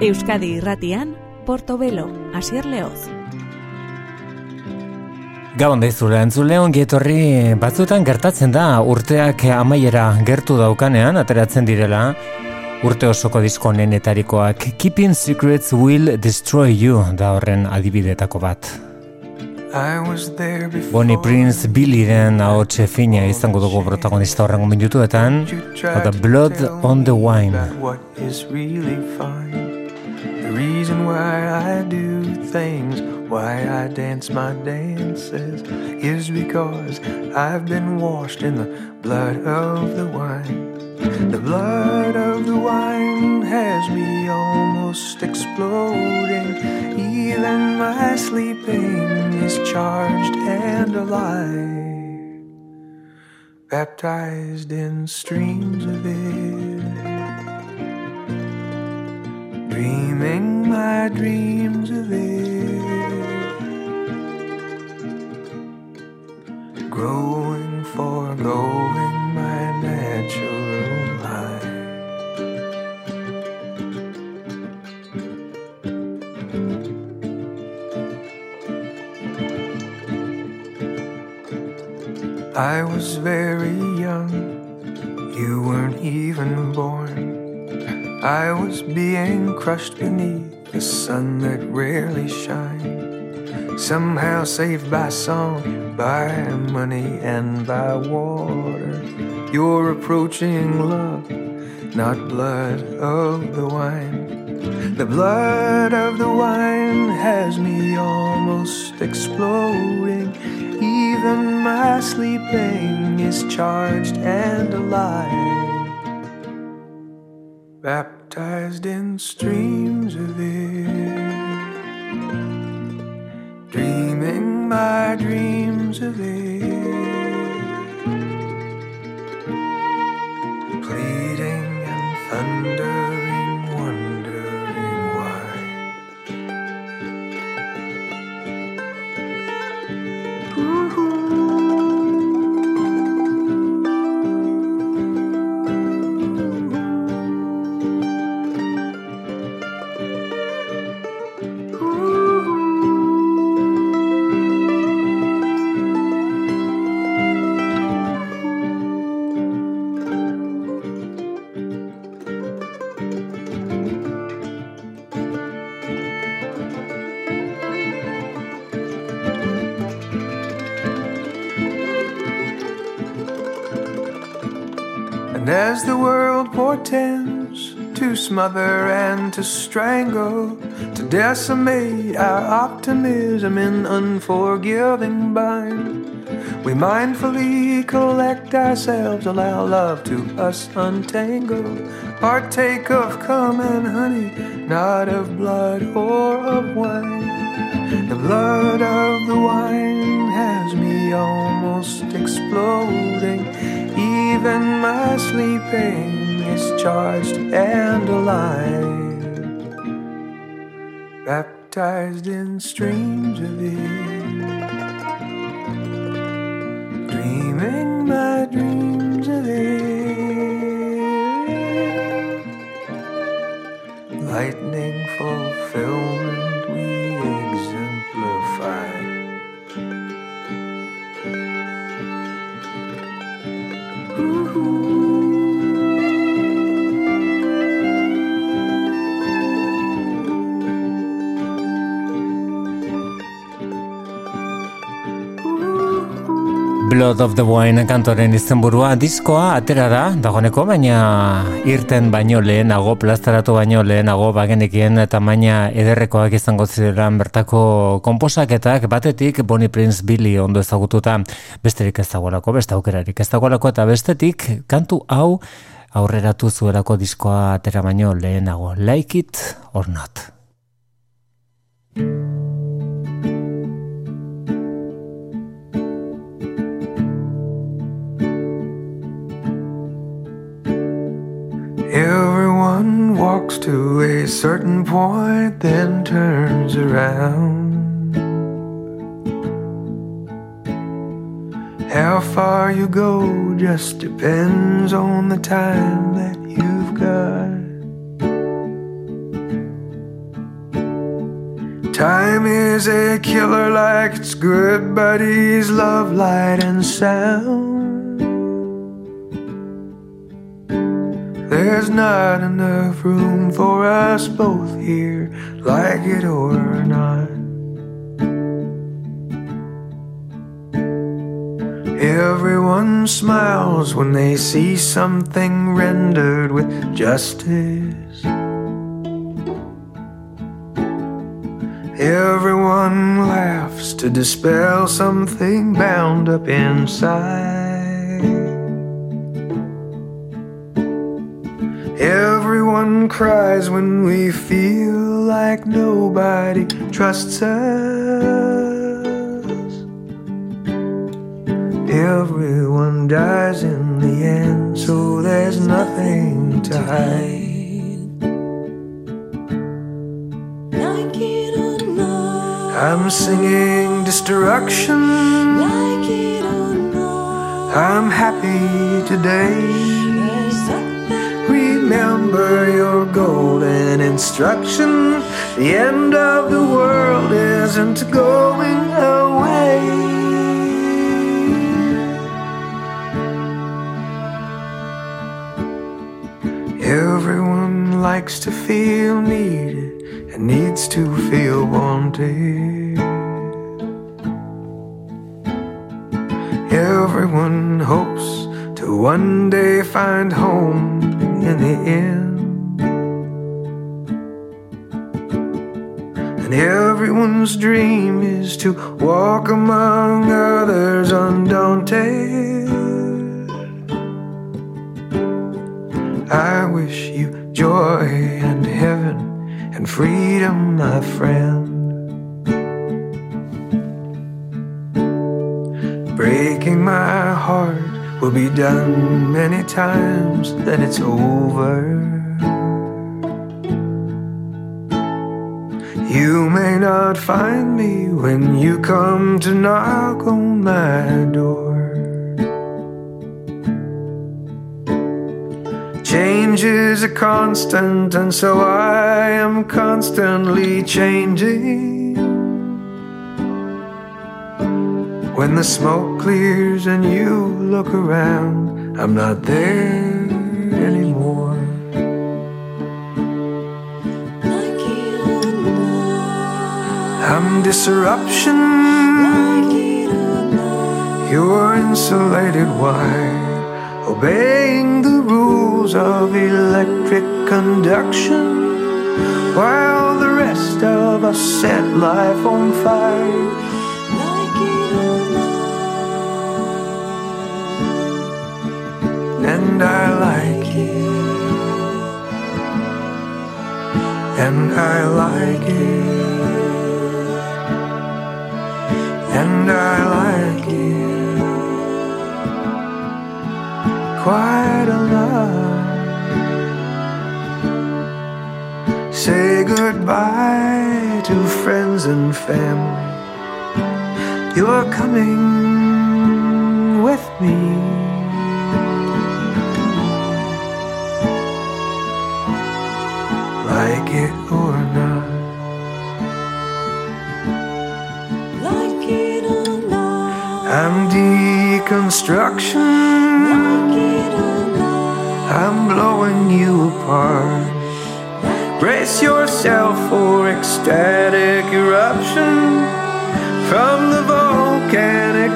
Euskadi irratian, Portobelo, Asier Leoz. Gabon daizule, entzule ongi etorri batzutan gertatzen da urteak amaiera gertu daukanean, ateratzen direla, urte osoko disko nenetarikoak Keeping Secrets Will Destroy You da horren adibidetako bat. Bonnie Prince Billy den ahotxe fina izango dugu protagonista horrengo minutuetan, The Blood on the Wine. Why I do things, why I dance my dances, is because I've been washed in the blood of the wine. The blood of the wine has me almost exploding. Even my sleeping is charged and alive, baptized in streams of it dreaming my dreams of it, growing, foregoing my natural life. I was very young, you weren't even born. I was being crushed beneath the sun that rarely shines. Somehow saved by song, by money, and by water. You're approaching love, not blood of the wine. The blood of the wine has me almost exploding. Even my sleeping is charged and alive baptized in streams of it, dreaming my dreams of it, pleading and thundering, and to strangle, to decimate our optimism in unforgiving bind, we mindfully collect ourselves, allow love to us untangle, partake of cum and honey, not of blood or of wine. The blood of the wine has me almost exploding. Even my sleeping is charged and alive, baptized in streams of it, dreaming my dreams of it, lightning fulfillment Blood of the Wine kantoren izenburua diskoa atera da, dagoeneko, baina irten baino lehenago, plazaratu baino lehenago, bagenekien eta maina ederrekoak izango ziren bertako komposaketak, batetik Bonnie Prince Billy ondo ezagututa, besterik ez dagoelako, beste aukerarik ez dagoelako, eta bestetik kantu hau aurreratu zuelako diskoa atera baino lehenago, like it or not. Everyone walks to a certain point, then turns around. How far you go just depends on the time that you've got. Time is a killer like it's good buddies, love, light, and sound. There's not enough room for us both here, like it or not. Everyone smiles when they see something rendered with justice. Everyone laughs to dispel something bound up inside. Everyone cries when we feel like nobody trusts us. Everyone dies in the end, so there's nothing to hide. Like it or not, I'm singing destruction. Like it or not, I'm happy today. Remember your golden instruction. The end of the world isn't going away. Everyone likes to feel needed and needs to feel wanted. Everyone hopes to one day find home in the end. And everyone's dream is to walk among others undaunted. I wish you joy and heaven and freedom, my friend. Breaking my heart will be done many times, then it's over. You may not find me when you come to knock on my door. Change is a constant, and so I am constantly changing. When the smoke clears and you look around, I'm not there anymore. I'm disruption. You're insulated wire obeying the rules of electric conduction, while the rest of us set life on fire. And I like it, and I like it, and I like it. quite a lot. Say goodbye to friends and family. You're coming with me. Like it or not. Like it or not. I'm deconstruction. I'm blowing you apart. Brace yourself for ecstatic eruption from the volcanic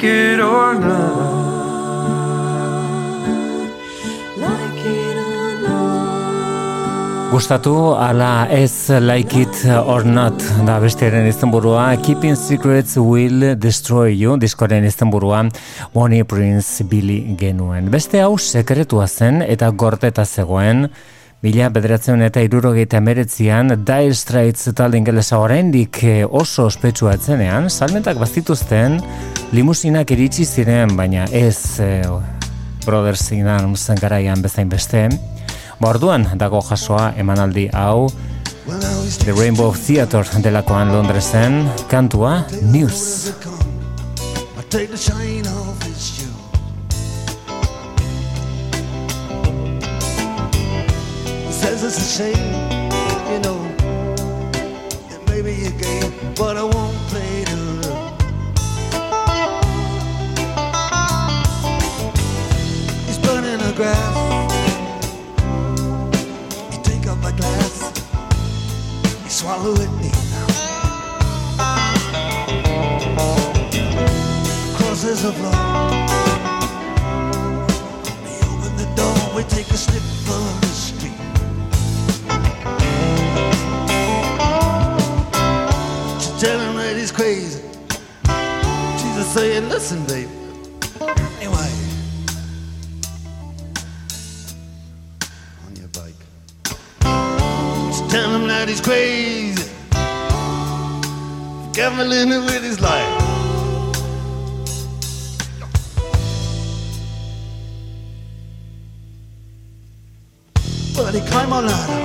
Like it or not. Gustatu ala ez like it or not da bestearen izenburua Keeping Secrets Will Destroy You diskoren izenburua Bonnie Prince Billy genuen. Beste hau sekretua zen eta gorteta zegoen Bila bederatzen eta irurogeita emeretzian Dire Straits talde ingelesa oraindik eh, oso ospetsua etzenean salmentak bazituzten limusinak iritsi ziren baina ez eh, Brothers in Arms garaian bezain beste. Borduan dago jasoa emanaldi hau The Rainbow Theater delakoan Londresen kantua News take the shine off says it's a shame, you know, that maybe you gave, but I won't play the love. He's burning the grass. You take up my glass, you swallow it neat. Crosses of love. We open the door, we take a him crazy. She's just saying, listen, baby. Anyway, on your bike. She tell him that he's crazy. Gambling with his life. But he climb on out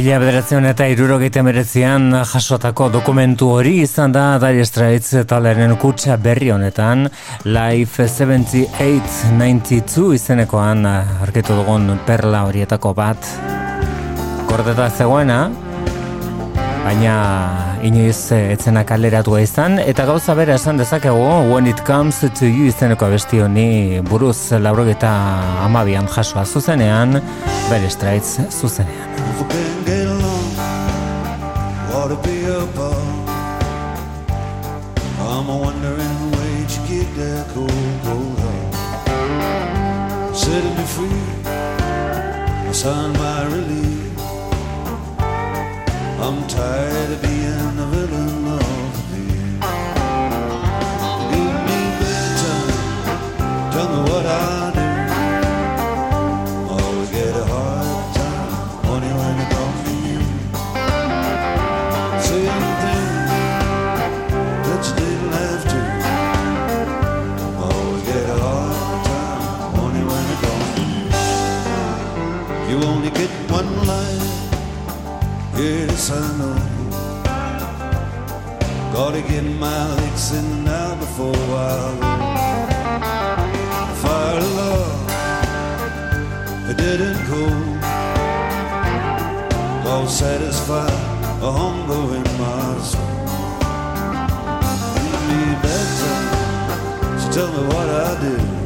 Mila bederatzen eta irurogeita meretzian jasotako dokumentu hori izan da Dire Straits taleren kutsa berri honetan. Life 7892 izenekoan arkitu dugun perla horietako bat. Kordeta zegoena baina inoiz etzena kaleratua izan. Eta gauza bera esan dezakegu When It Comes to You izeneko abesti honi buruz laurogeta amabian jasoa zuzenean Dire Straits zuzenean If we can't get along, ought to be above. I'm a wondering where'd you get that cold, cold heart? Setting me free, I signed my release. I'm tired of being my licks in now before I go. Fire love it didn't cool. All satisfied, a hunger in my soul. Give me better, so tell me what I do.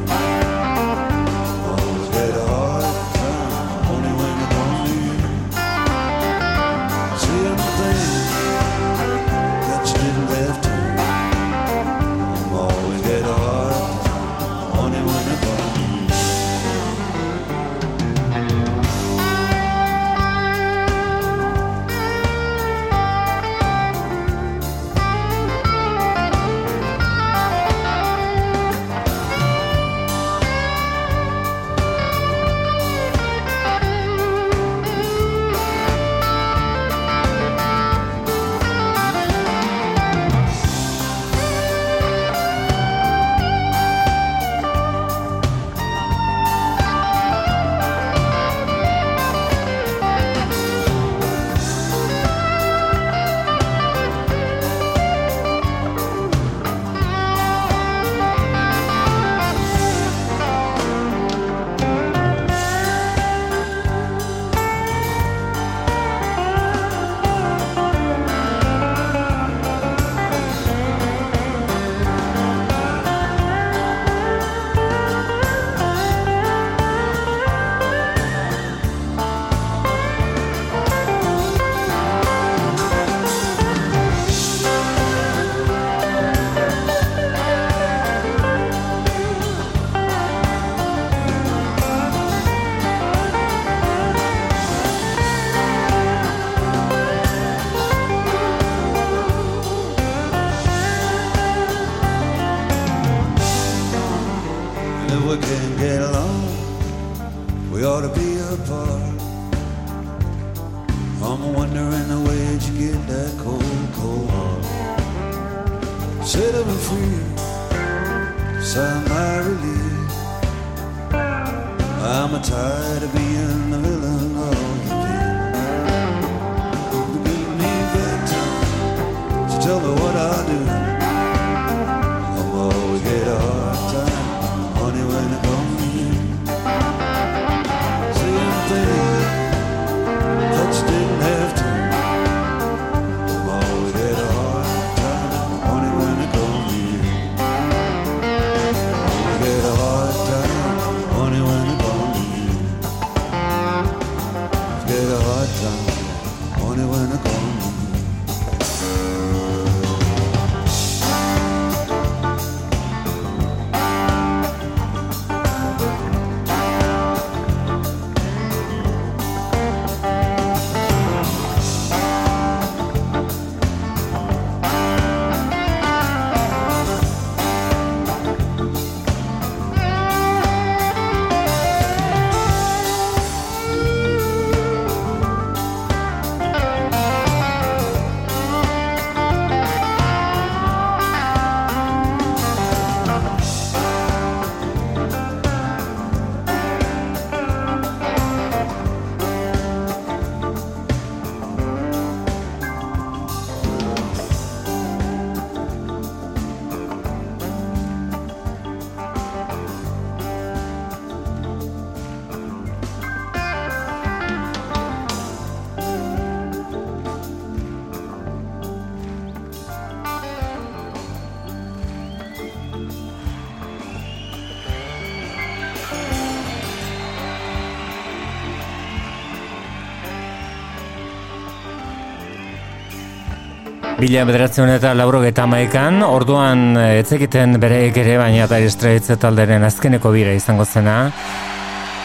Bila bederatzen eta lauro maikan, orduan eh, etzekiten bere ere baina eta estreitze talderen azkeneko bira izango zena.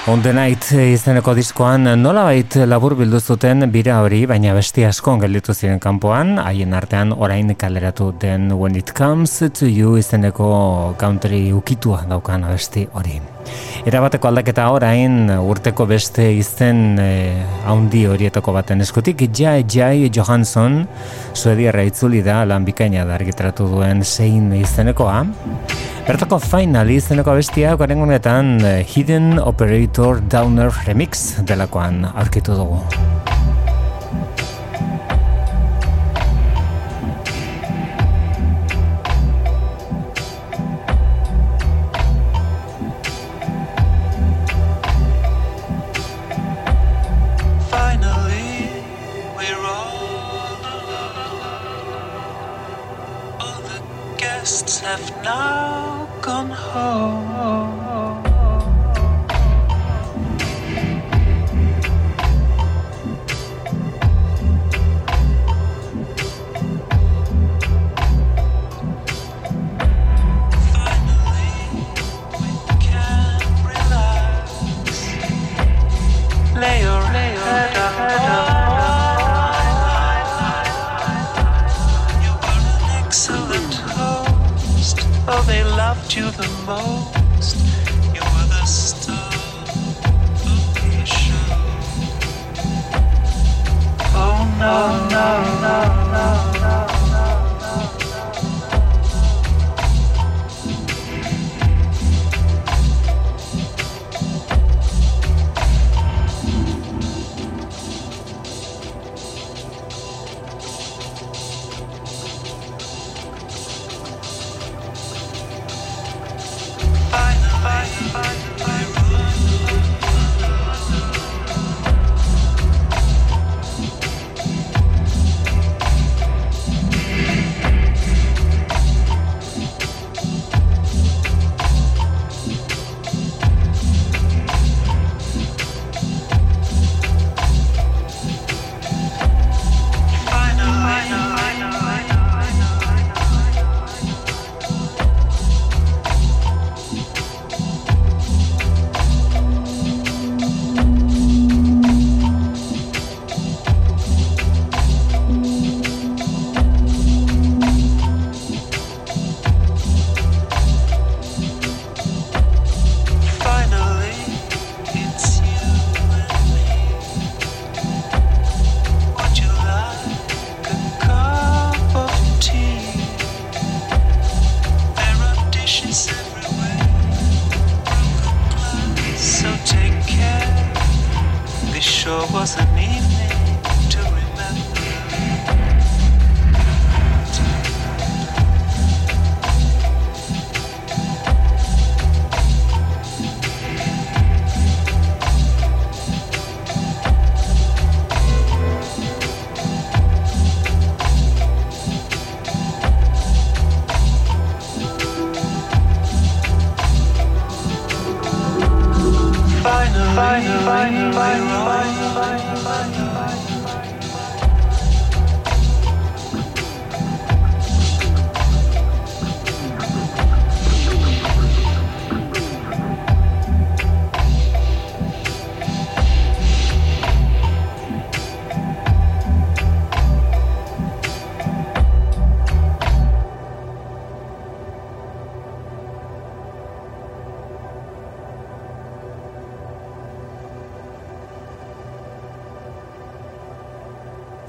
On the Night izeneko diskoan nola bait labur bildu zuten bira hori, baina besti asko gelditu ziren kanpoan, haien artean orain kaleratu den When It Comes to You izeneko country ukitua daukan besti hori. Erabateko aldaketa orain urteko beste izen eh, haundi horietako baten eskutik, Jai Jai Johansson, suediarra itzuli da, lan bikaina da argitratu duen zein izenekoa. Bertako final izeneko bestia garen honetan eh, Hidden Operator Downer Remix delakoan aurkitu dugu. I've now gone home.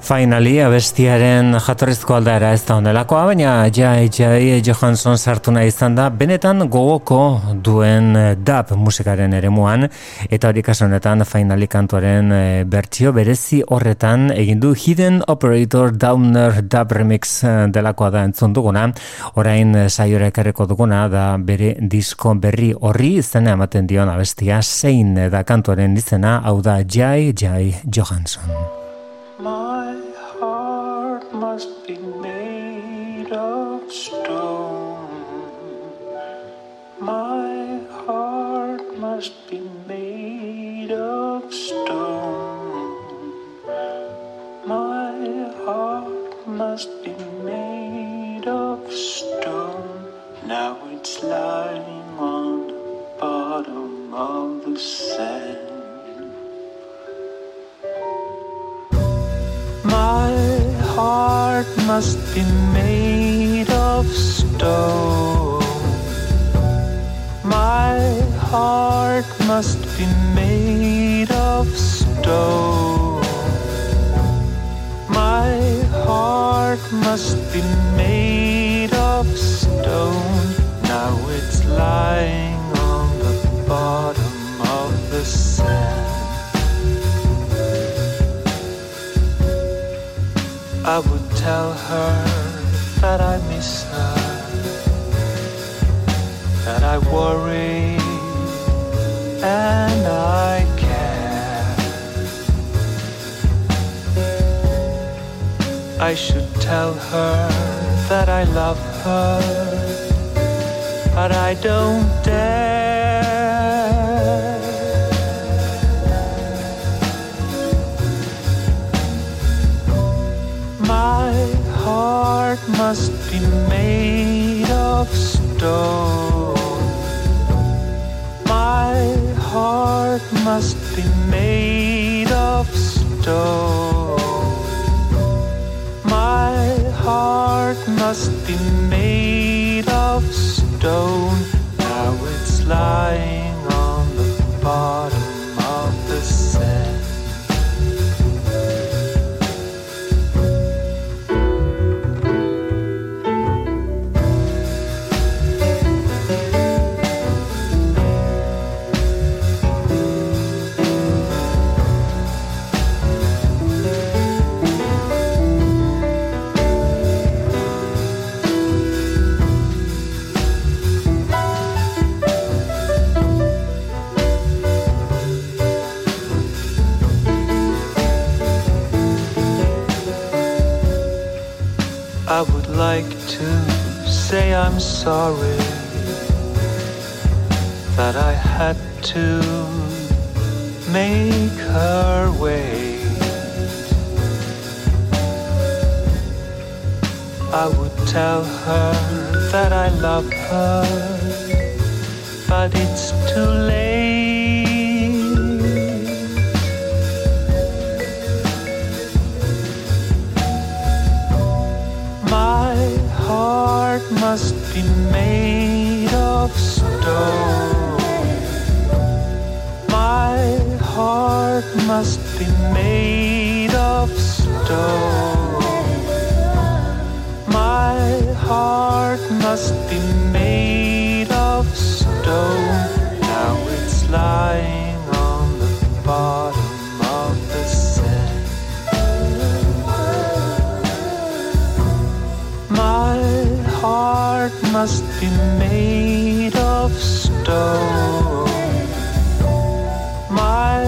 Finally, abestiaren jatorrizko aldaera ez da ondelakoa, baina Jai Jai Johansson sartu nahi izan da, benetan gogoko duen eh, dub musikaren eremuan, eta hori honetan Finally kantuaren eh, bertsio berezi horretan egin du Hidden Operator Downer dub remix eh, delakoa da entzun duguna, orain saiora ekarreko duguna da bere disko berri horri izena ematen dion abestia, zein da kantuaren izena, hau da Jai Jai Johansson. Must be made of stone. My heart must be made of stone. My heart must be made of stone. Now it's lying on the bottom of the sand. My heart must be made of stone. My heart must be made of stone. My heart must be made of stone. Now it's lying on the bottom of the sand. I would tell her that I miss her, that I worry and I care. I should tell her that I love her, but I don't dare. Must be made of stone. My heart must be made of stone. My heart must be made of stone. Now it's lying on the bottom. Like to say I'm sorry that I had to make her wait. I would tell her that I love her, but it's too late. Be made of stone. My heart must be made of stone. My heart must be made must be made of stone. My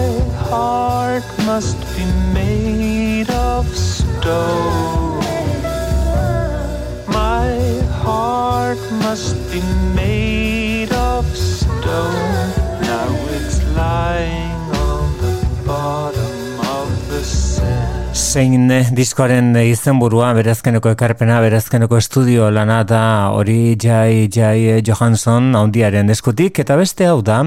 heart must be made of stone. Zein eh, diskoaren izenburua berazkeneko ekarpena, berazkeneko estudio lana da hori Jai Jai Johansson handiaren eskutik, eta beste hau da,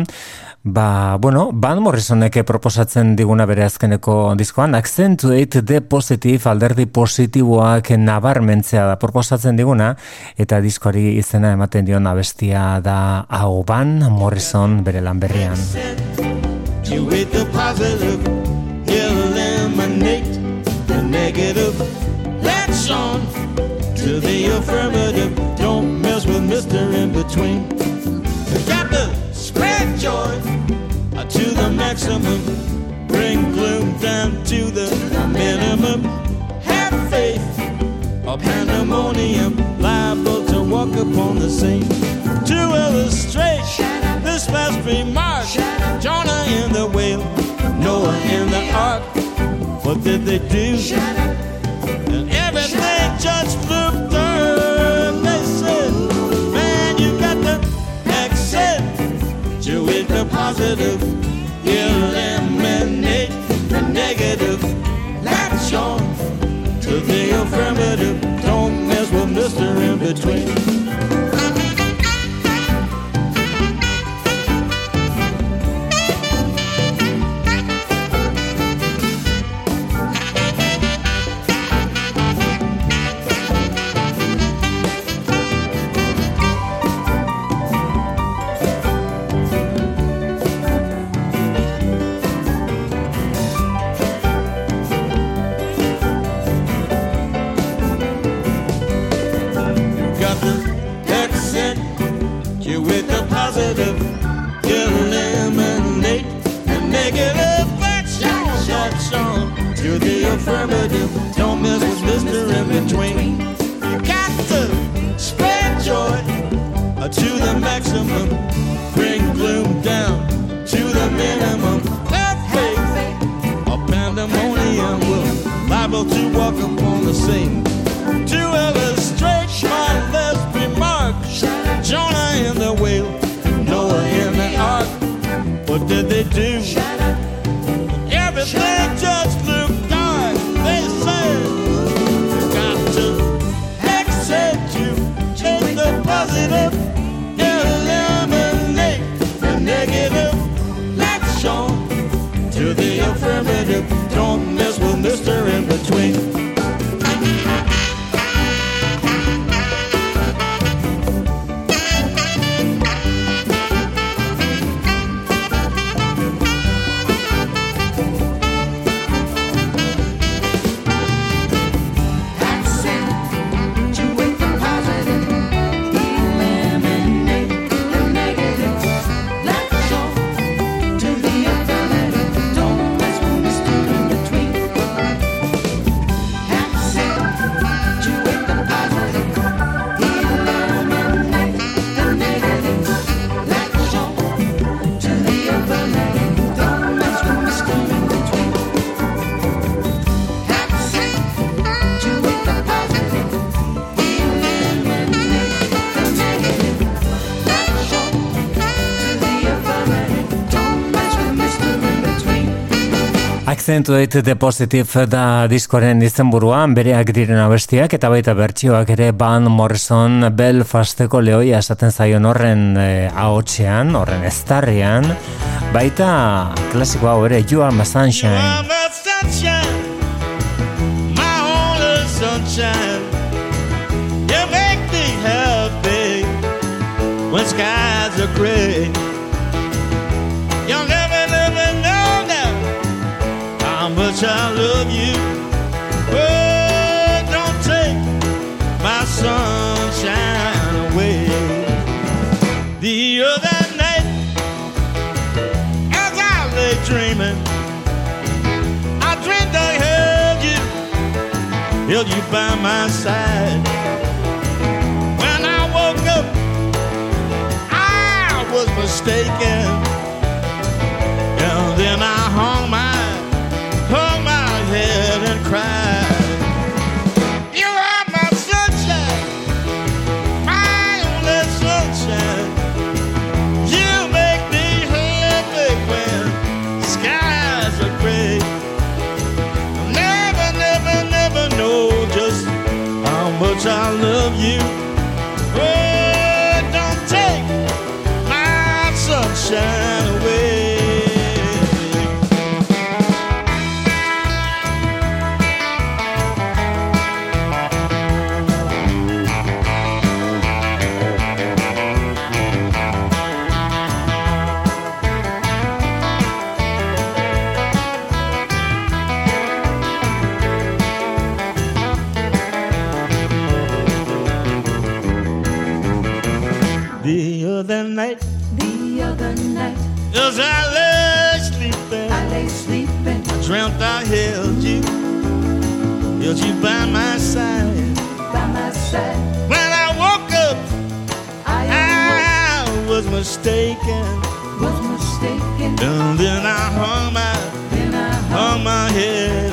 Ba, bueno, Van Morrisonek proposatzen diguna bere azkeneko diskoan, Accentuate the Positive, alderdi positiboak nabarmentzea da proposatzen diguna, eta diskoari izena ematen dion abestia da hau Van Morrison bere lan berrian. Affirmative. Don't mess with Mr. In Between. Got the spread joy uh, to the maximum. Bring gloom down to the minimum. Have faith or pandemonium liable to walk upon the scene. To illustrate this last remark, Jonah in the whale, Noah in the ark. What did they do? And everything just flew positive, eliminate the negative. Latch on to the affirmative. Don't mess with Mr. In Between. Don't mess with Mister in between. You got to Accentuate the Positive da diskoren izenburuan bereak diren abestiak eta baita bertsioak ere Van Morrison Belfasteko lehoia esaten zaion horren e, ahotsean, horren estarrian, baita klasiko hau ere You Are My Sunshine. I'm the sunshine, my only sunshine. You make me happy when skies are gray. love you. But don't take my sunshine away. The other night, as I lay dreaming, I dreamed I held you, held you by my side. When I woke up, I was mistaken. Other night as I lay sleeping, I lay sleeping dreamt I held you, held you by my side. by my side. When I woke up, I I was mistaken. was mistaken. And then I hung my, Then I hung my head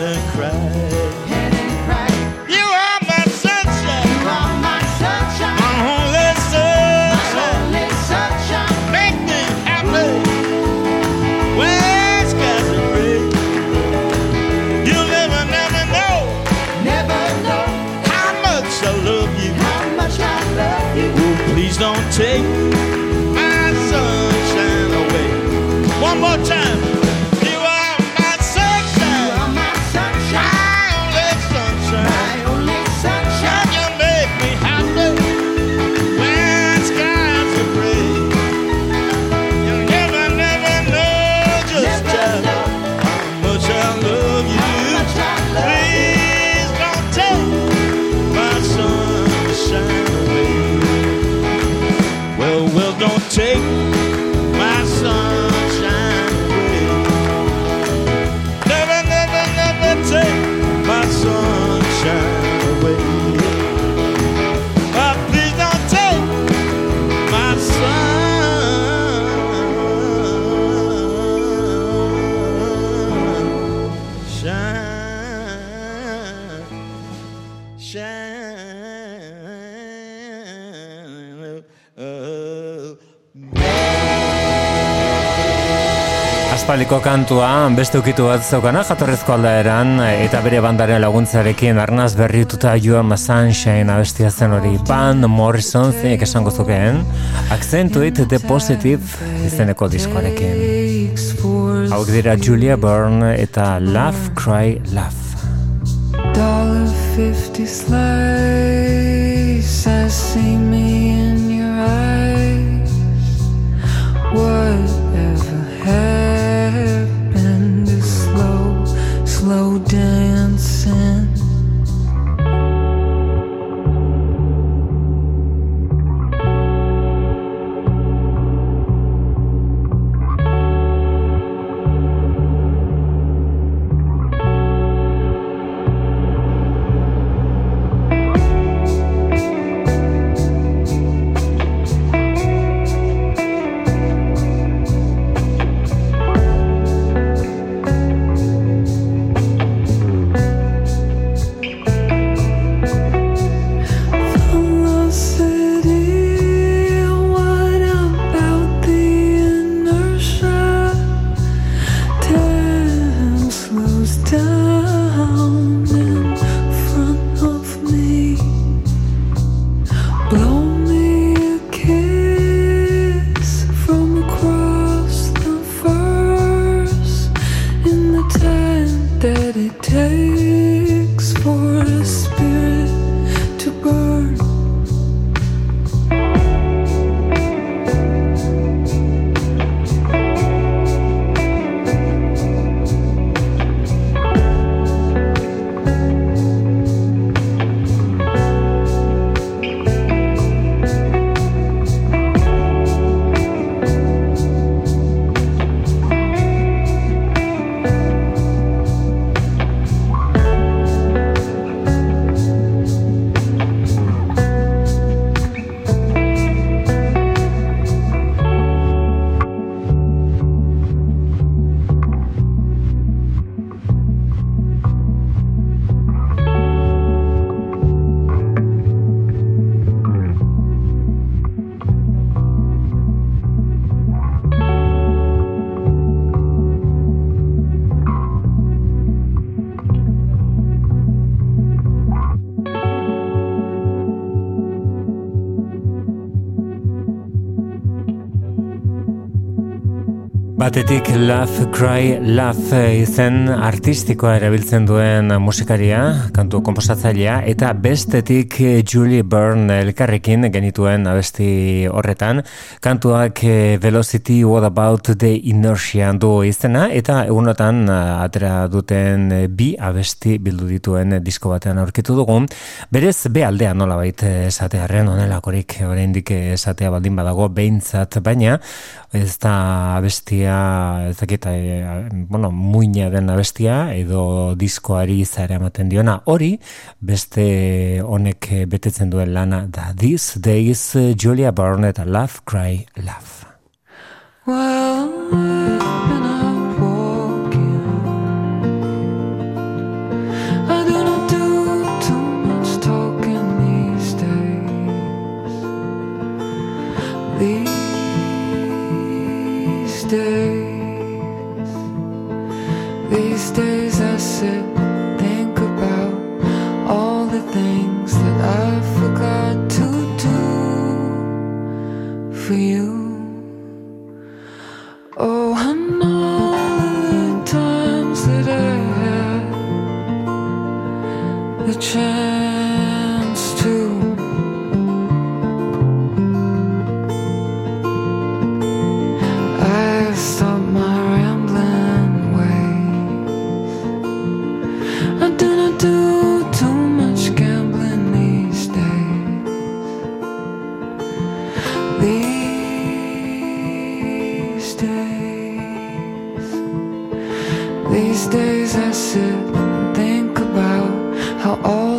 please don't take my sunshine away. One more time. Aspaliko kantua, beste ukitu bat zeukana jatorrezko aldaeran eta bere bandaren laguntzarekin arnaz berrituta joan Sunshine abestia zen hori Van Morrison zeinek esango zukeen Accentuate the Positive izeneko diskoarekin Hauek dira Julia Byrne eta Laugh, Cry, Laugh Dollar fifty slice. I see me Batetik Laugh Cry Laugh izen artistikoa erabiltzen duen musikaria, kantu komposatzailea, eta bestetik Julie Byrne elkarrekin genituen abesti horretan, kantuak eh, Velocity What About the Inertia du izena, eta egunotan eh, atera duten eh, bi abesti bildu dituen disko batean aurkitu dugun, berez be aldea nola baita esatearen, onelakorik oraindik esatea baldin badago behintzat, baina ez da abestia ez dakit, e, bueno, muina den abestia edo diskoari zara ematen diona. Hori, beste honek betetzen duen lana da. This Days Julia Barnett Laugh, Cry, Laugh Well,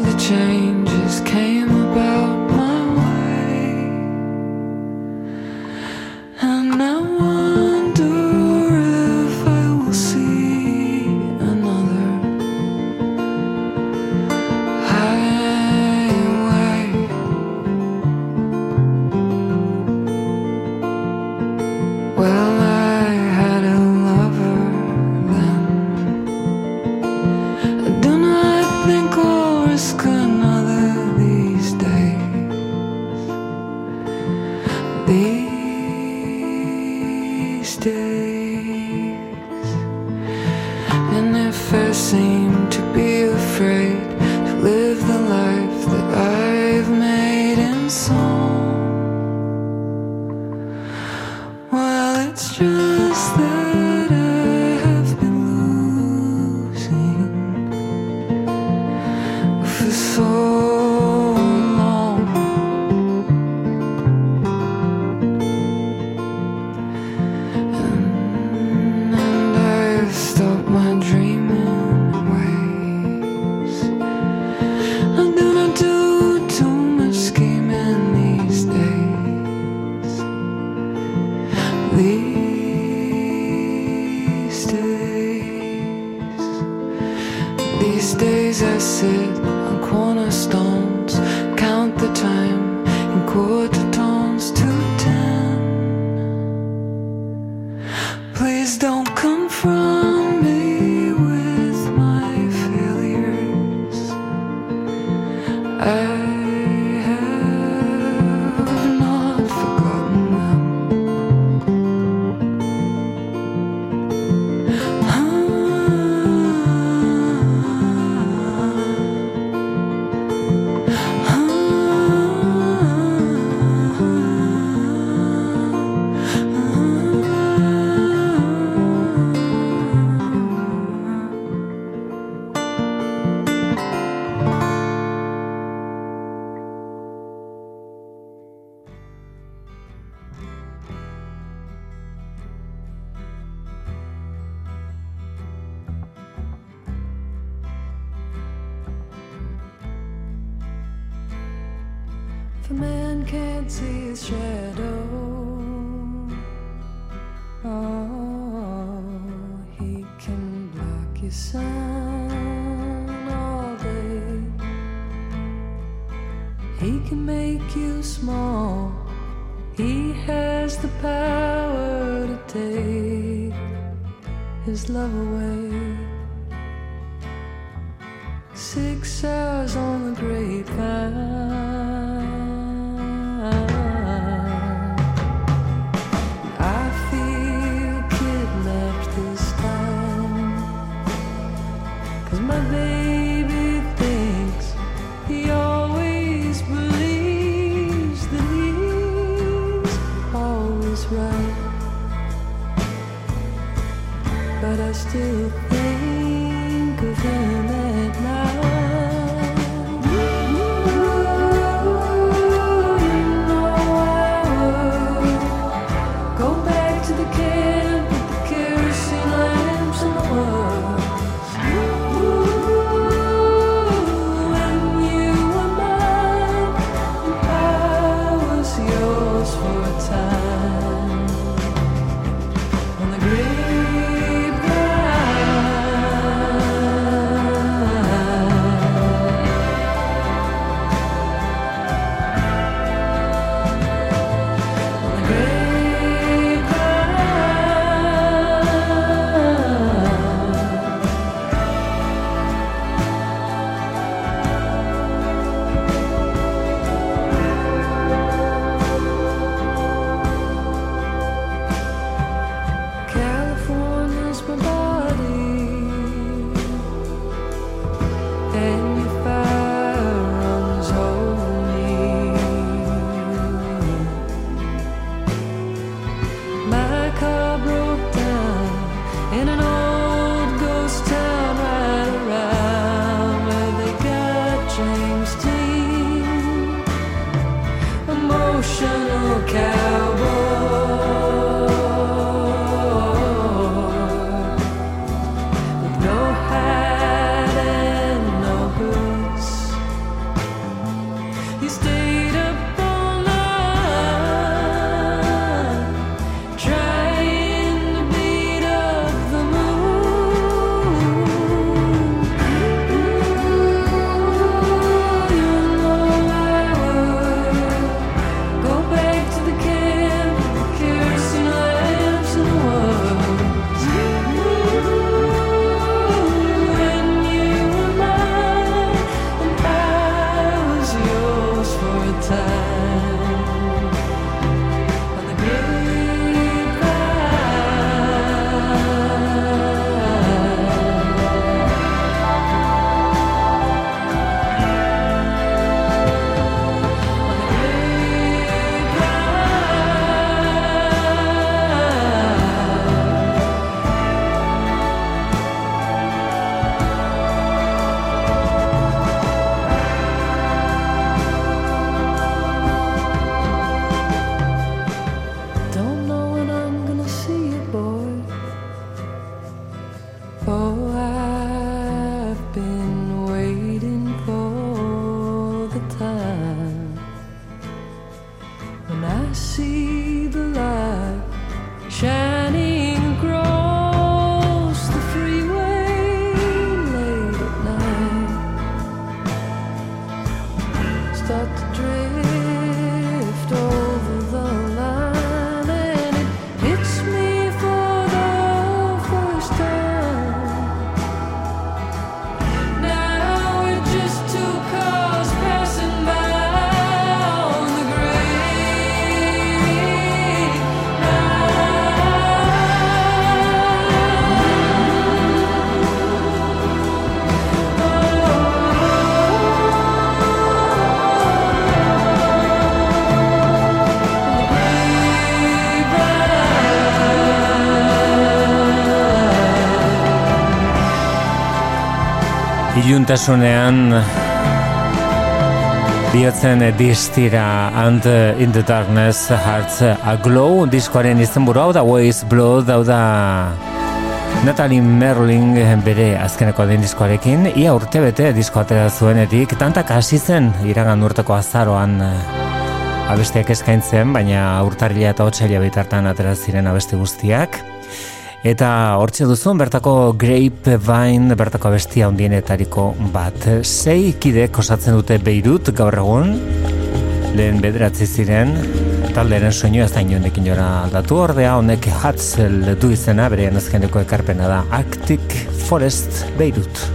the changes came about. But I still think of him Iluntasunean Biotzen distira and in the darkness hearts a glow diskoaren izenburu hau da Ways Blood hau da Natalie Merling bere azkeneko den diskoarekin. Ia urte bete disko atera zuenetik tantak hasi zen iragan urteko azaroan abestiak eskaintzen baina urtarrila eta otxaila bitartan atera ziren abesti guztiak Eta hortxe duzun, bertako Grapevine, bertako bestia handienetariko bat. Sei kidek osatzen dute Beirut gaur egun, lehen bederatzi ziren, talderen soinu ez da inoenekin jora aldatu ordea, honek Hatzel du izena, bere azkeneko ekarpena da Arctic Forest Beirut.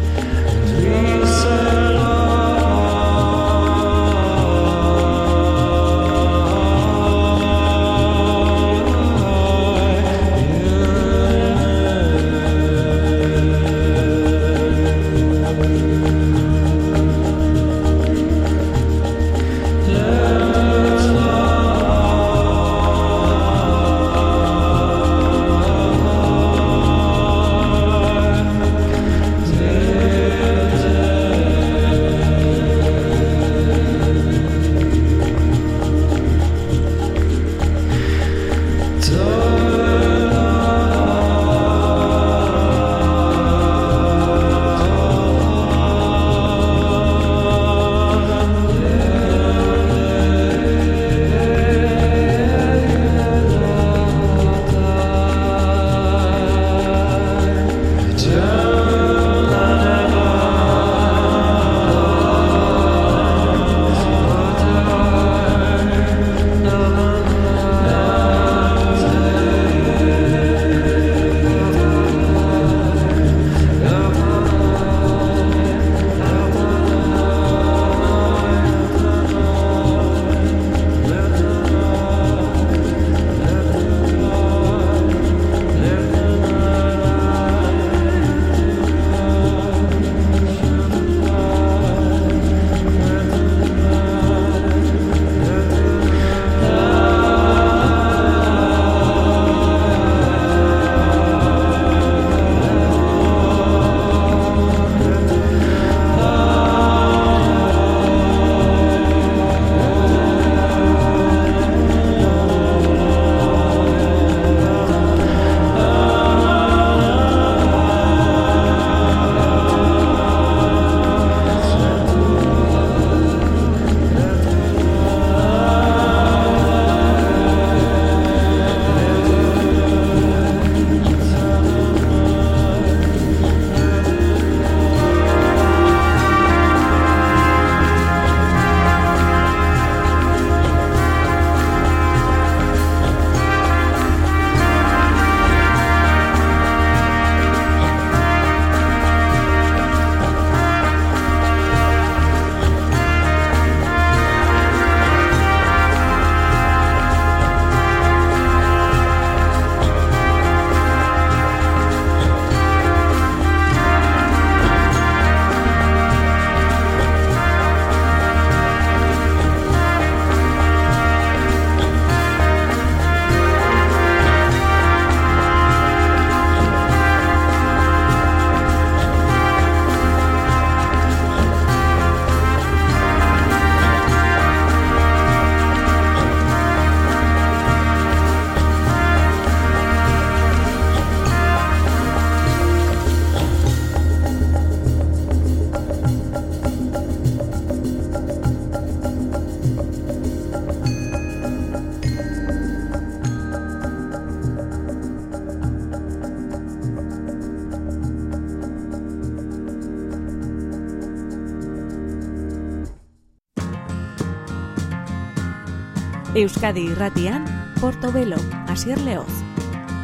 Euskadi irratian, Portobelo, Asier Leoz.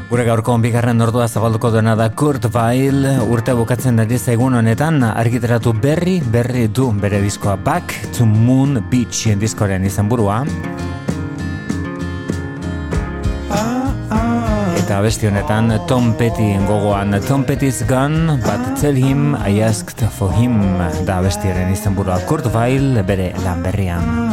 Gure gaurko bigarren ordua zabalduko duena da Kurt Weill urte bukatzen ari zaigun honetan argitaratu berri berri du bere diskoa Back to Moon Beach diskoren izan burua eta besti honetan Tom Petty gogoan Tom Petty's gone but tell him I asked for him da bestiaren izan burua Kurt Weill bere lan berrian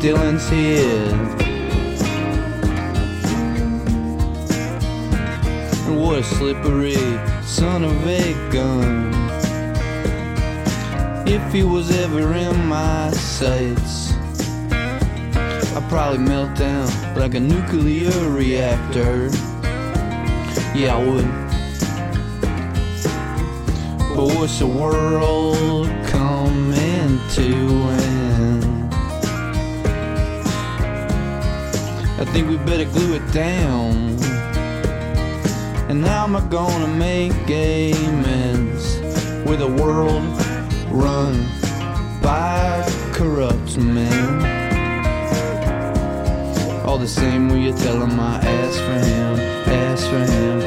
Dylan's here. And what a slippery son of a gun. If he was ever in my sights, I'd probably melt down like a nuclear reactor. Yeah, I would. But what's the world coming to? Think we better glue it down. And how am I gonna make amends with a world run by corrupt men? All the same, will you tell him I asked for him, asked for him,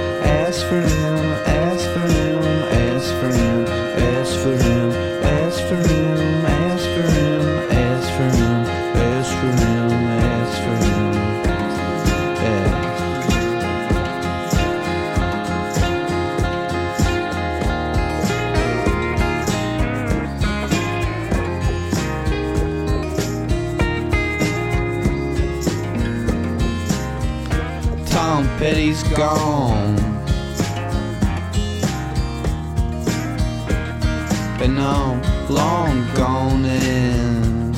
asked for him, asked for him, asked for him, asked for him, asked for him, asked for gone. And I'm long gone in.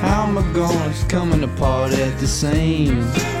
How am I gonna It's coming apart at the seams.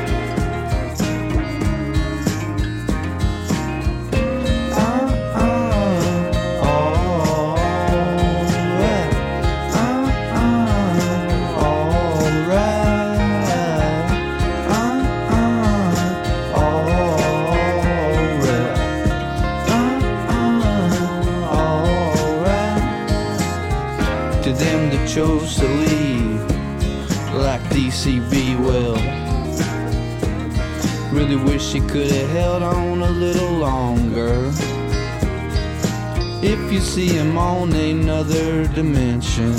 See him on another dimension,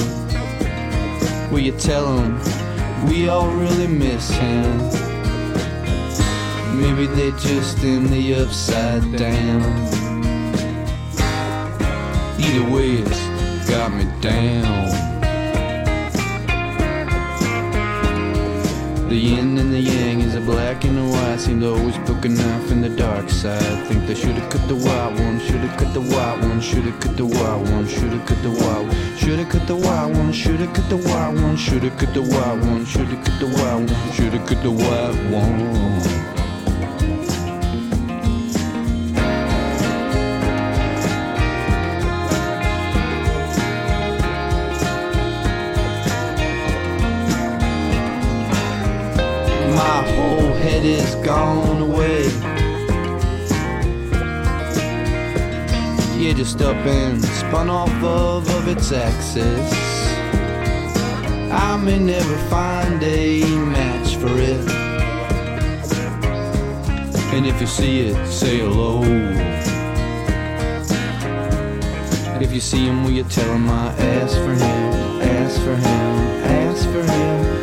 will you tell him we all really miss him? Maybe they're just in the upside down. Either way, it's got me down. The yin and the yang is a black and a to always poke a knife in the dark side. Think they should've cut the white one, should've cut the white one, should've cut the white one, should've cut the white one, should've cut the white one, should've cut the white one, should've cut the white one, should've cut the white one, should've cut the white one. Gone away. Yeah, just up and spun off of, of its axis. I may never find a match for it. And if you see it, say hello. If you see him, will you tell him I asked for him, ask for him, ask for him,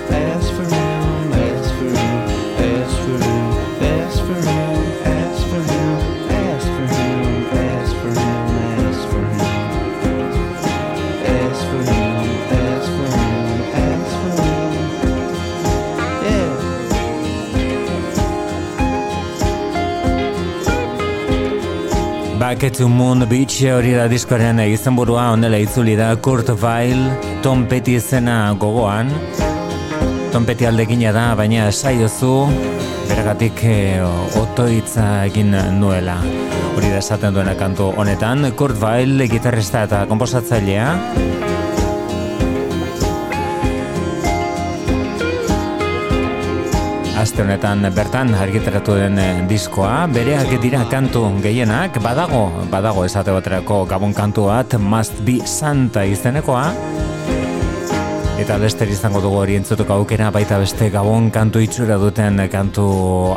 Back to Moon Beach hori da diskoaren izenburua onela itzuli da Kurt Weill Tom Petty izena gogoan. Tom Petty aldekina da, baina saiozu bergatik e, otoitza egin nuela. Hori da esaten duena kantu honetan Kurt Weill gitarrista eta komposatzailea Aste honetan bertan argitaratu den eh, diskoa, bereak dira kantu gehienak, badago, badago esate baterako gabon kantu bat, Must Be Santa izenekoa, Eta bester izango dugu hori entzutuko aukera baita beste gabon kantu itxura duten kantu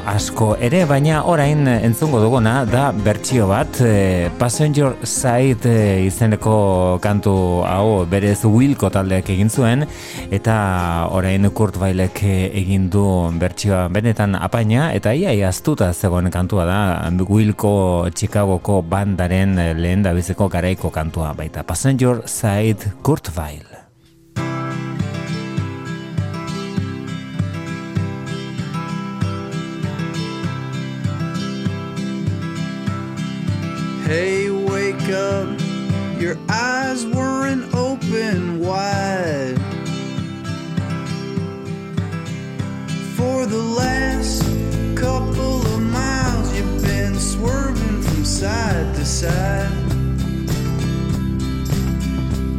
asko ere, baina orain entzungo duguna da bertsio bat, eh, Passenger Side eh, izeneko kantu hau berez Wilco taldeak egin zuen, eta orain Kurt Weillek egin du bertsioa benetan apaina, eta ia iaztuta zegoen kantua da, Wilco Chicagoko bandaren lehen da biziko garaiko kantua baita. Passenger Side Kurt Weill. Your eyes weren't open wide. For the last couple of miles, you've been swerving from side to side.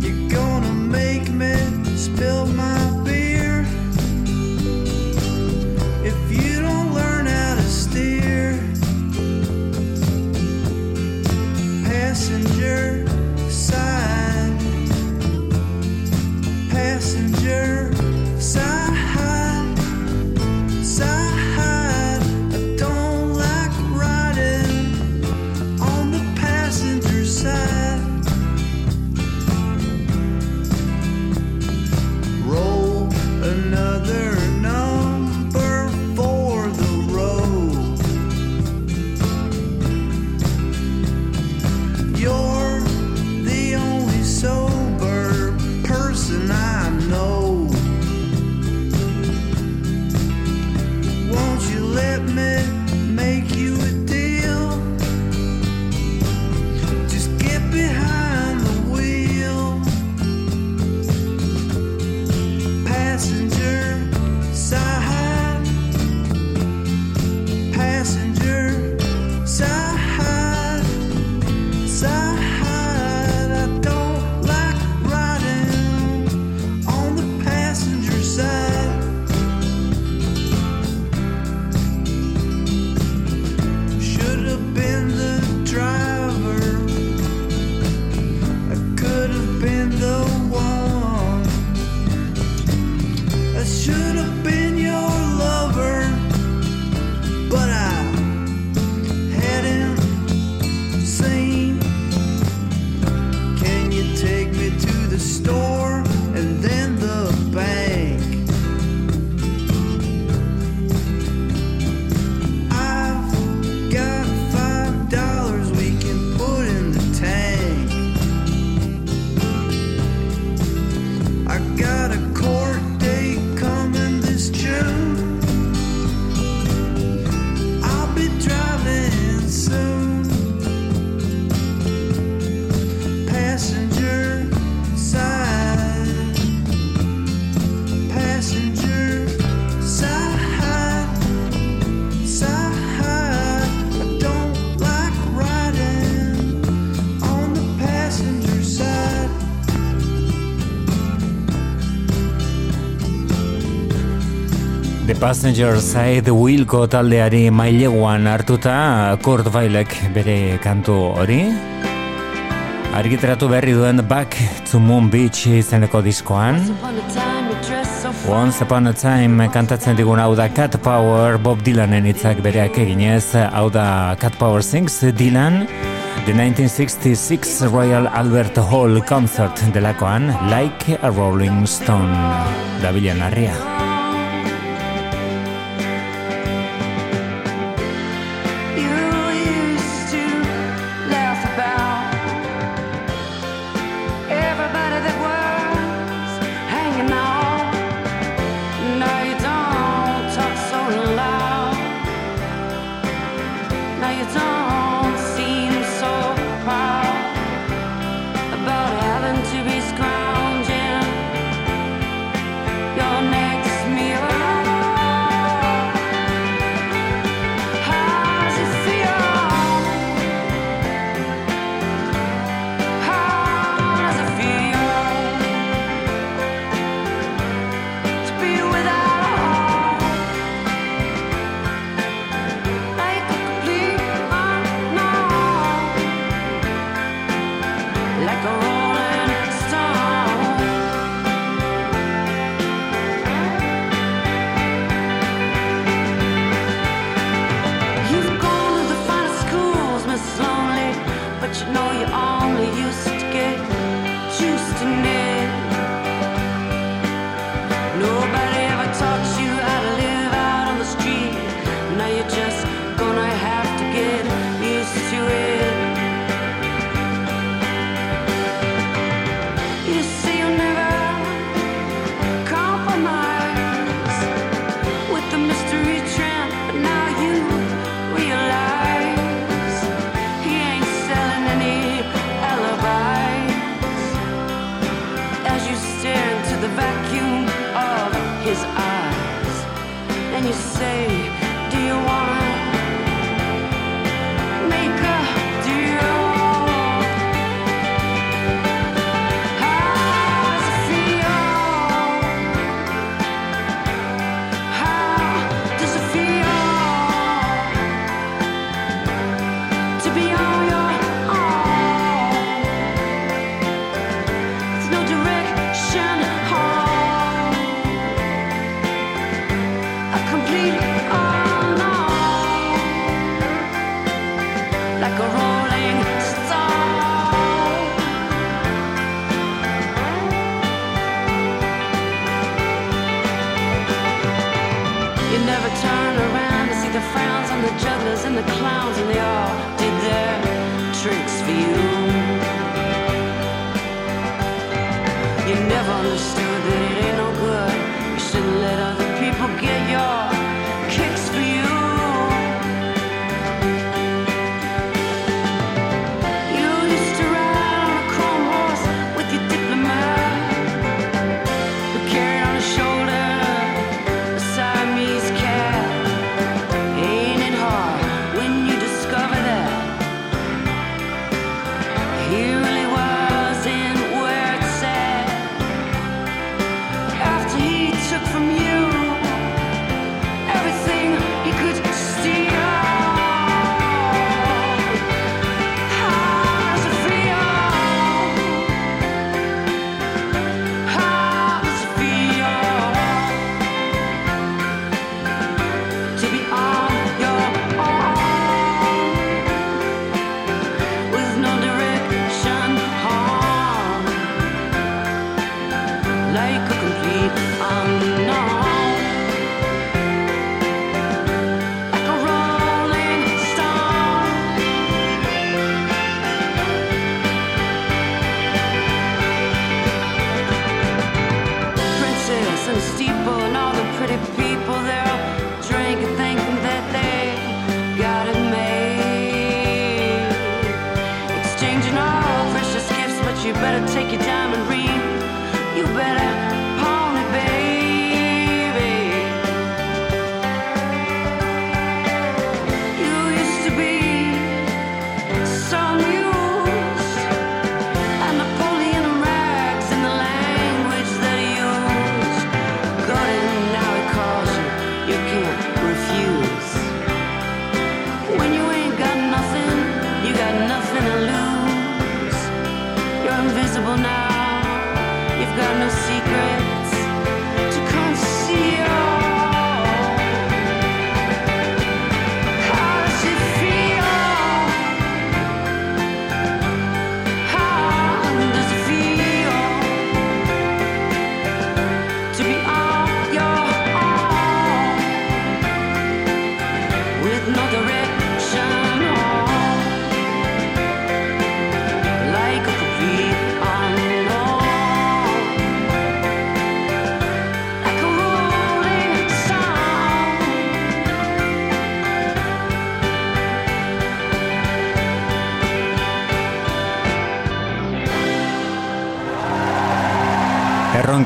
You're gonna make me spill my beer Passenger Side Wilco taldeari maileguan hartuta Kurt Bailek bere kantu hori. Argitratu berri duen Back to Moon Beach izeneko diskoan. Once Upon a Time kantatzen digun hau da Cat Power Bob Dylanen hitzak bereak eginez. Hau da Cat Power Sings Dylan. The 1966 Royal Albert Hall Concert delakoan Like a Rolling Stone. Dabilen harria.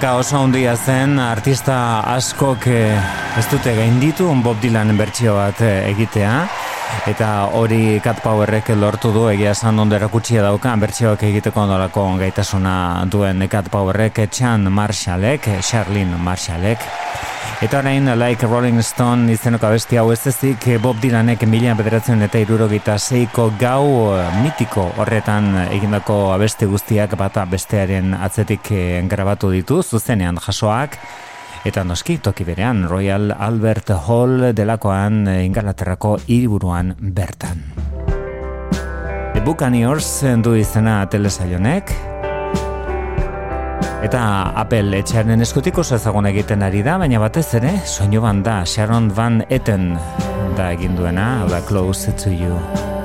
Erronka oso handia zen artista askok eh, ez dute gainditu Bob Dylan bertsio bat eh, egitea. Eta hori Cat Powerrek lortu du egia esan ondo erakutsia daukan bertsioak egiteko ondolako gaitasuna duen Cat Powerrek Chan Marshallek, Charlene Marshallek Eta orain, like Rolling Stone izeneko abesti hau ez ezik, Bob Dylanek mila bederatzen eta irurogeita zeiko gau mitiko horretan egindako abesti guztiak bata bestearen atzetik eh, grabatu ditu, zuzenean jasoak, eta noski toki berean Royal Albert Hall delakoan eh, Ingalaterrako hiriburuan bertan. The Buccaneers du izena telesaionek, Eta Apple etxearen eskutik oso ezagun egiten ari da, baina batez ere, soinu banda Sharon Van Etten da egin duena, hau da Close to You.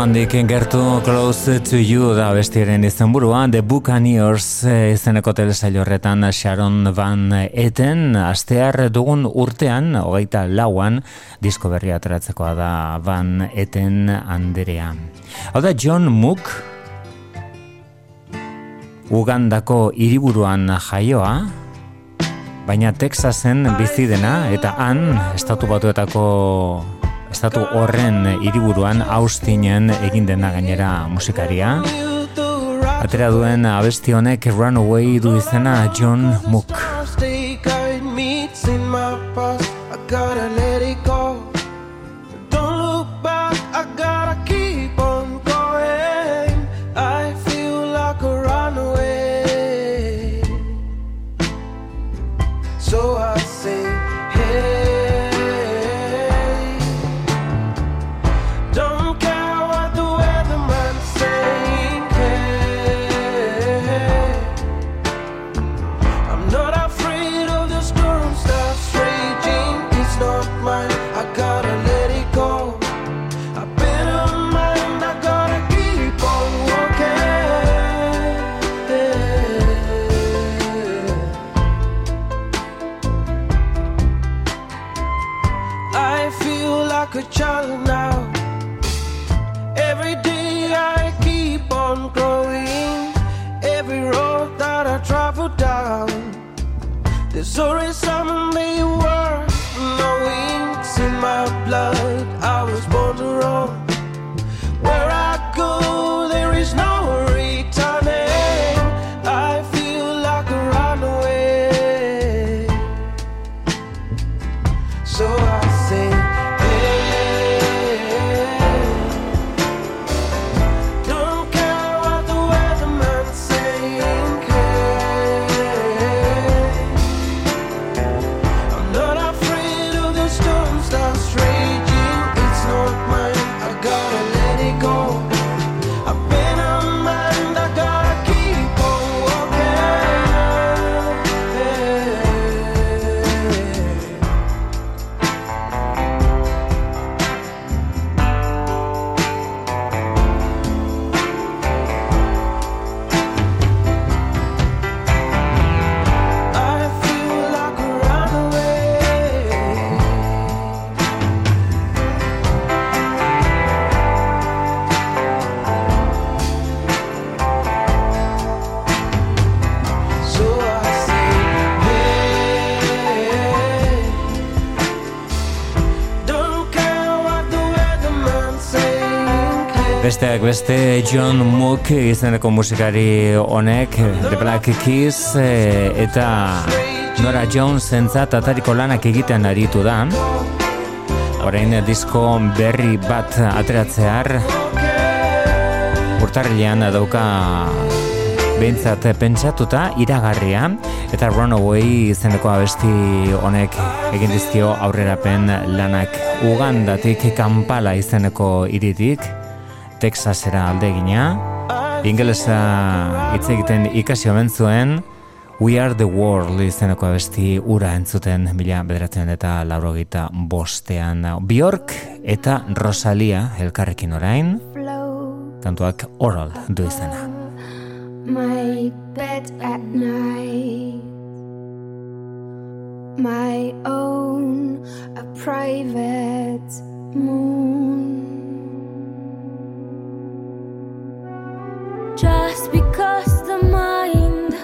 Zugandik gertu Close to You da bestiaren izenburua. The Buccaneers eh, izeneko telesail horretan Sharon Van Eten astear dugun urtean hogeita lauan disko berria ateratzekoa da Van Eten Anderea Hau da John Mook Ugandako hiriburuan jaioa baina Texasen bizi dena eta han estatu batuetako estatu horren hiriburuan Austinen egin dena gainera musikaria. Atera duen abesti honek Runaway du izena John Mook. John Mook izeneko musikari honek The Black Keys eh, eta Nora Jones entzat atariko lanak egiten aritu da. Orain disko berri bat ateratzear urtarrilean dauka behintzat pentsatuta iragarria eta Runaway izeneko abesti honek egin dizkio aurrerapen lanak Ugandatik Kampala izeneko iritik Texasera aldegina ingelesa hitz egiten ikasi omen zuen We are the world izeneko abesti ura entzuten mila bederatzen eta laurogeita bostean Bjork eta Rosalia elkarrekin orain kantuak oral du izena my bed at night. My own, a private moon. Because the mind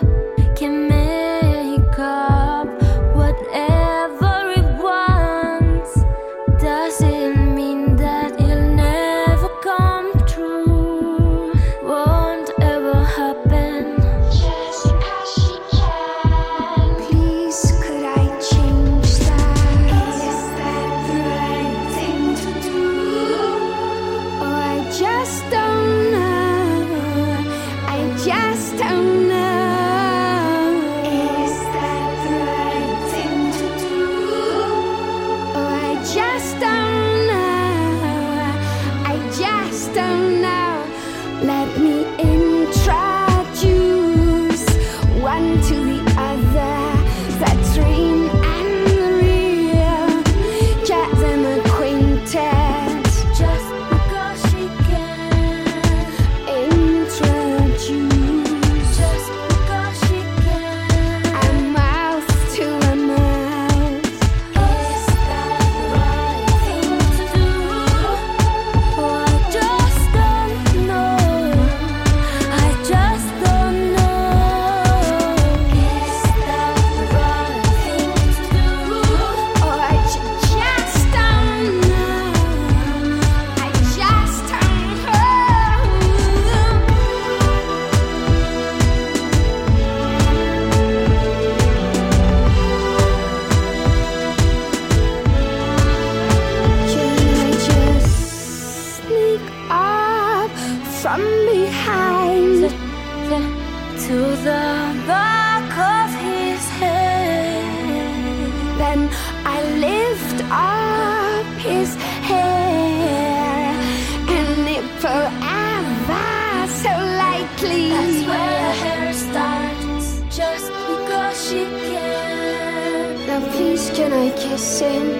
can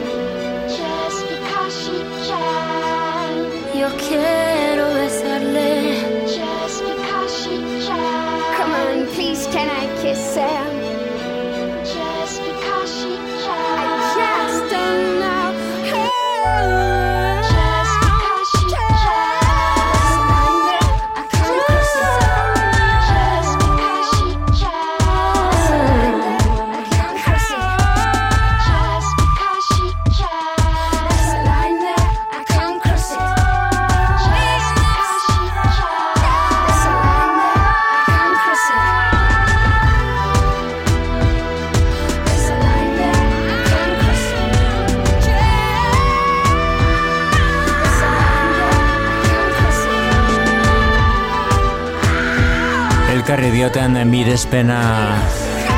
it. Elkarri dioten mirespena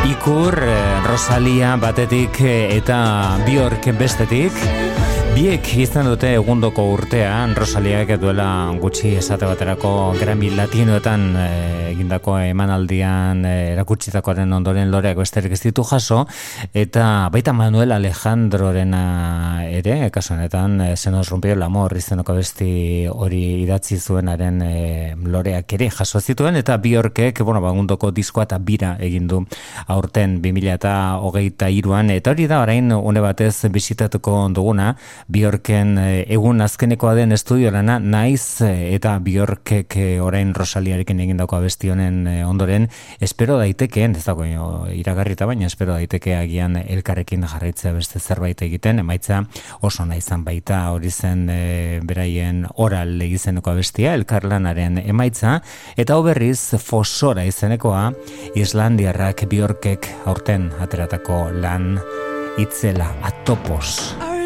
ikur, eh, Rosalia batetik eh, eta Bjork bestetik. Biek izan dute egundoko urtean, Rosaliak duela gutxi esate baterako Grammy Latinoetan eh, egindako emanaldian eh, erakutsitakoaren ondoren loreak besterik ez ditu jaso, eta baita Manuel Alejandrorena ere, kasu honetan, eh, se nos rompió besti hori idatzi zuenaren eh, loreak ere jaso zituen, eta Bjorkek, bueno, bagundoko diskoa eta bira egin du aurten 2000 eta hogeita iruan, eta hori da orain une batez bisitatuko duguna, Bjorken eh, egun azkenekoa den estudio lana, naiz eh, eta Bjorkek eh, orain Rosaliarekin egindako abesti honen ondoren, espero daitekeen, ez dago iragarrita baina espero daiteke agian elkarrekin jarraitzea beste zerbait egiten, emaitza oso nahi izan baita hori zen eh, beraien oral izeneko abestia, elkarlanaren emaitza, eta hau berriz fosora izenekoa, Islandiarrak Bjorkek aurten ateratako lan itzela atopos.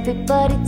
Everybody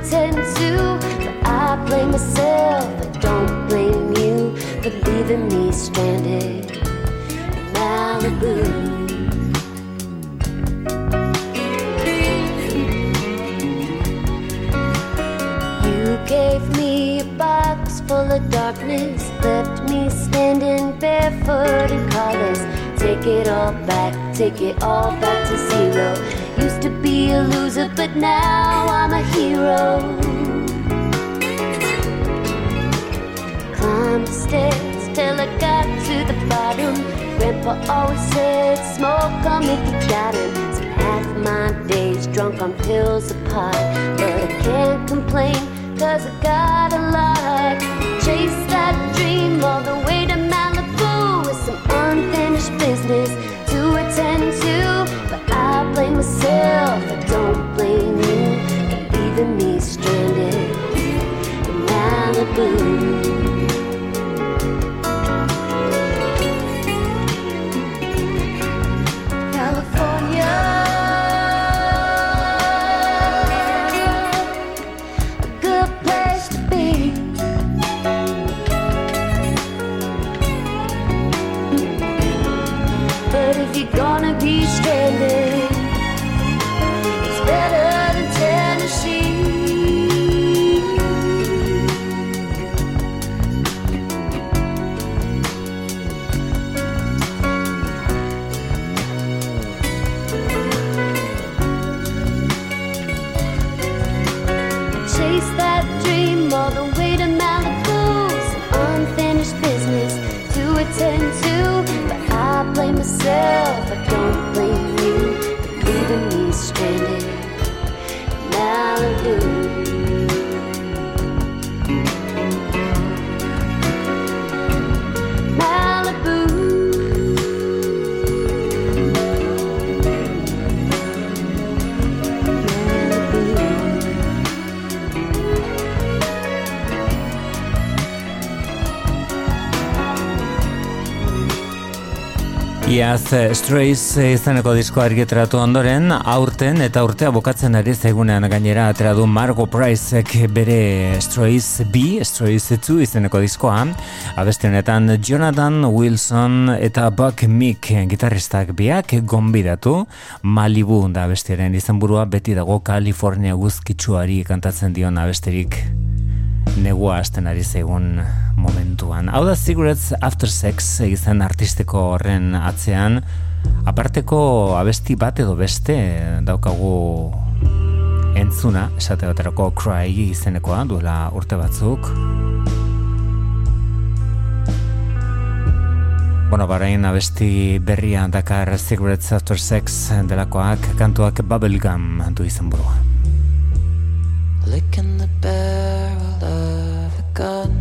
to attend to. But I blame myself, I don't blame you for leaving me stranded in Malibu. You gave me a box full of darkness, left me standing barefoot and colors. Take it all back, take it all back to zero. Used to be a loser, but now I'm a hero. Climbed the stairs till I got to the bottom. Grandpa always said, smoke 'em if you got 'em. So half my days drunk on pills apart. But I can't complain, cause I got a lot. Chase that dream all the way to Malibu with some unfinished business to attend to. Blame myself, I don't blame you leaving me stranded in Malibu. Eh, Strays izeneko diskoa argitaratu ondoren, aurten eta urtea bukatzen ari zaigunean gainera atera du Margo Priceek bere Strays B, Strays 2 izeneko diskoa. Honetan Jonathan Wilson eta Buck Meek gitarristak biak gonbidatu Malibu da abestiaren izenburua beti dago California guzkitsuari kantatzen dion abesterik negua hasten ari zaigun momentuan. Hau da Cigarettes After Sex izan artistiko horren atzean, aparteko abesti bat edo beste daukagu entzuna, esate baterako Cry izenekoa duela urte batzuk. Bueno, barain abesti berria dakar Cigarettes After Sex delakoak kantuak Bubblegum du izan burua. Licking the barrel of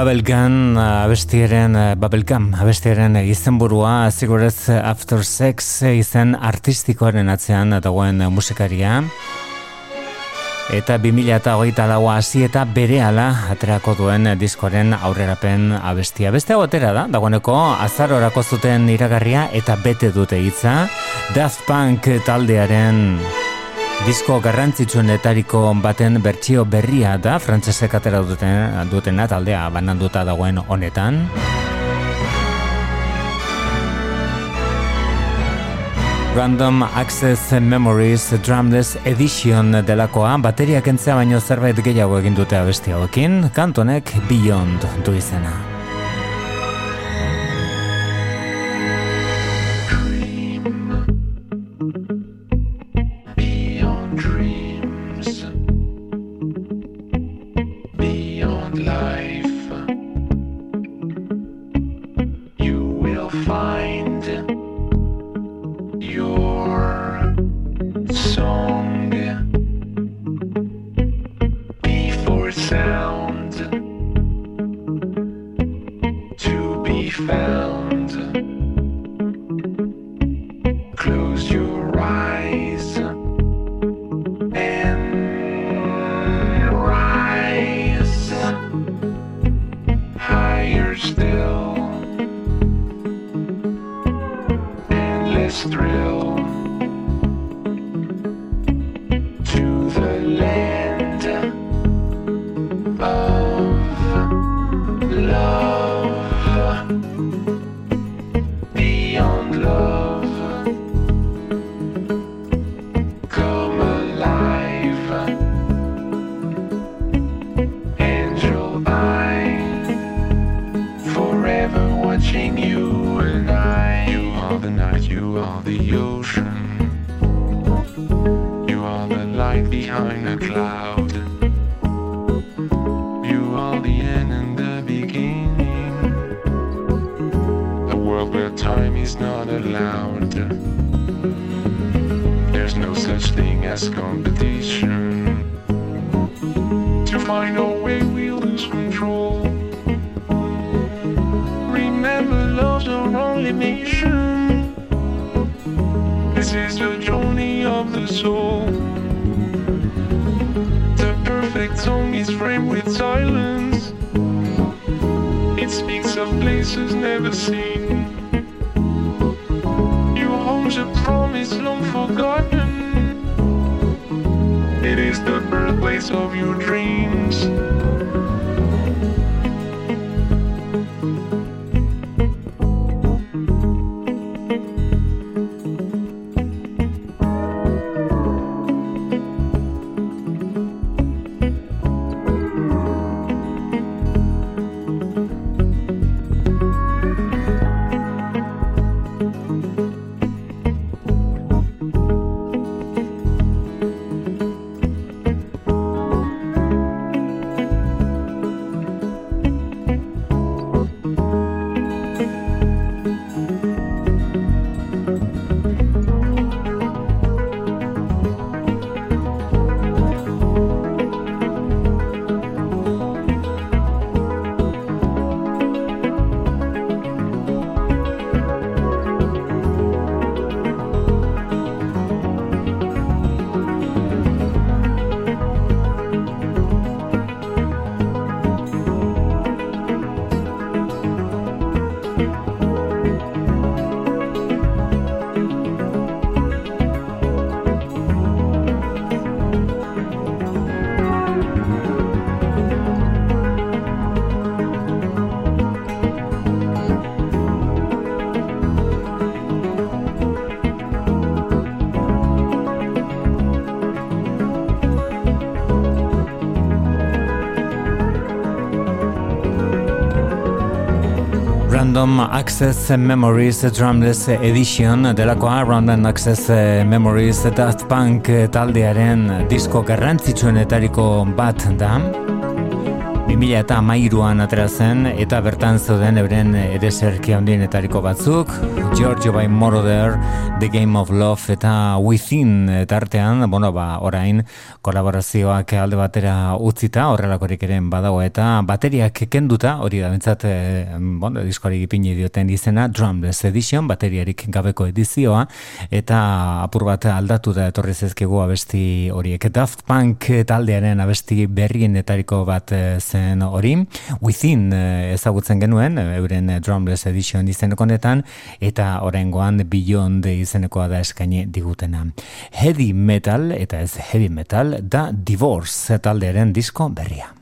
Bubblegum abestiaren Bubblegum abestiaren izenburua Cigarettes After Sex izen artistikoaren atzean dagoen musikaria eta 2008 laua hasi eta bere ala aterako duen diskoaren aurrerapen abestia. Beste hau atera da, dagoeneko azarorako zuten iragarria eta bete dute hitza Daft Punk taldearen Disko garrantzitsuenetariko baten bertsio berria da, frantzesek atera duten, dutena taldea bananduta dagoen honetan. Random Access Memories Drumless Edition delakoa bateriak entzea baino zerbait gehiago egin dute abesti hauekin, kantonek Beyond du izena. A promise long forgotten. It is the birthplace of your dreams. Random Access Memories Drumless Edition delakoa Random Access Memories Daft Punk taldearen disko garrantzitsuenetariko bat da 2000 eta mairuan atera zen eta bertan zeuden euren ereserki handienetariko batzuk. Giorgio by Moroder, The Game of Love eta Within eta artean, bueno, ba, orain kolaborazioak alde batera utzita horrelakorik ere badago eta bateriak kenduta, hori da bentsat e, bueno, diskoari gipini dioten izena Drumless Edition, bateriarik gabeko edizioa eta apur bat aldatu da etorri zezkegu abesti horiek. Daft Punk taldearen abesti berrienetariko bat eh, zen hori. Within eh, ezagutzen genuen eh, euren Drumless Edition izeneko honetan eta oraingoan Beyond izenekoa da eskaini digutena. Heavy Metal eta ez Heavy Metal da Divorce taldearen disko berria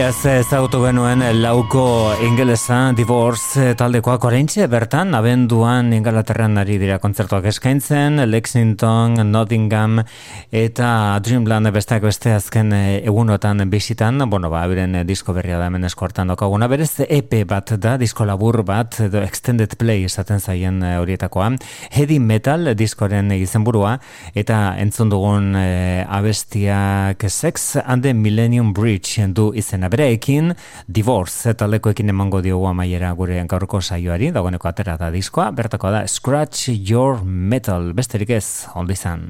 Iaz ezagutu genuen lauko ingelesa Divorce taldekoak oraintxe bertan abenduan Ingalaterran ari dira kontzertuak eskaintzen Lexington, Nottingham eta Dreamland besteak beste azken egunotan bisitan bueno, ba, beren disko berria da hemen eskortan dokaguna berez EP bat da, disko labur bat edo extended play esaten zaien horietakoa. Heavy Metal diskoren izenburua. Eta entzun dugun e, abestiak Sex and the Millennium Bridge du izena. Bereekin Divorce taldekoekin emango diogu amaiera gure gaurko saioari. Dagoeneko atera da diskoa. Bertako da Scratch Your Metal. Besterik ez ondo izan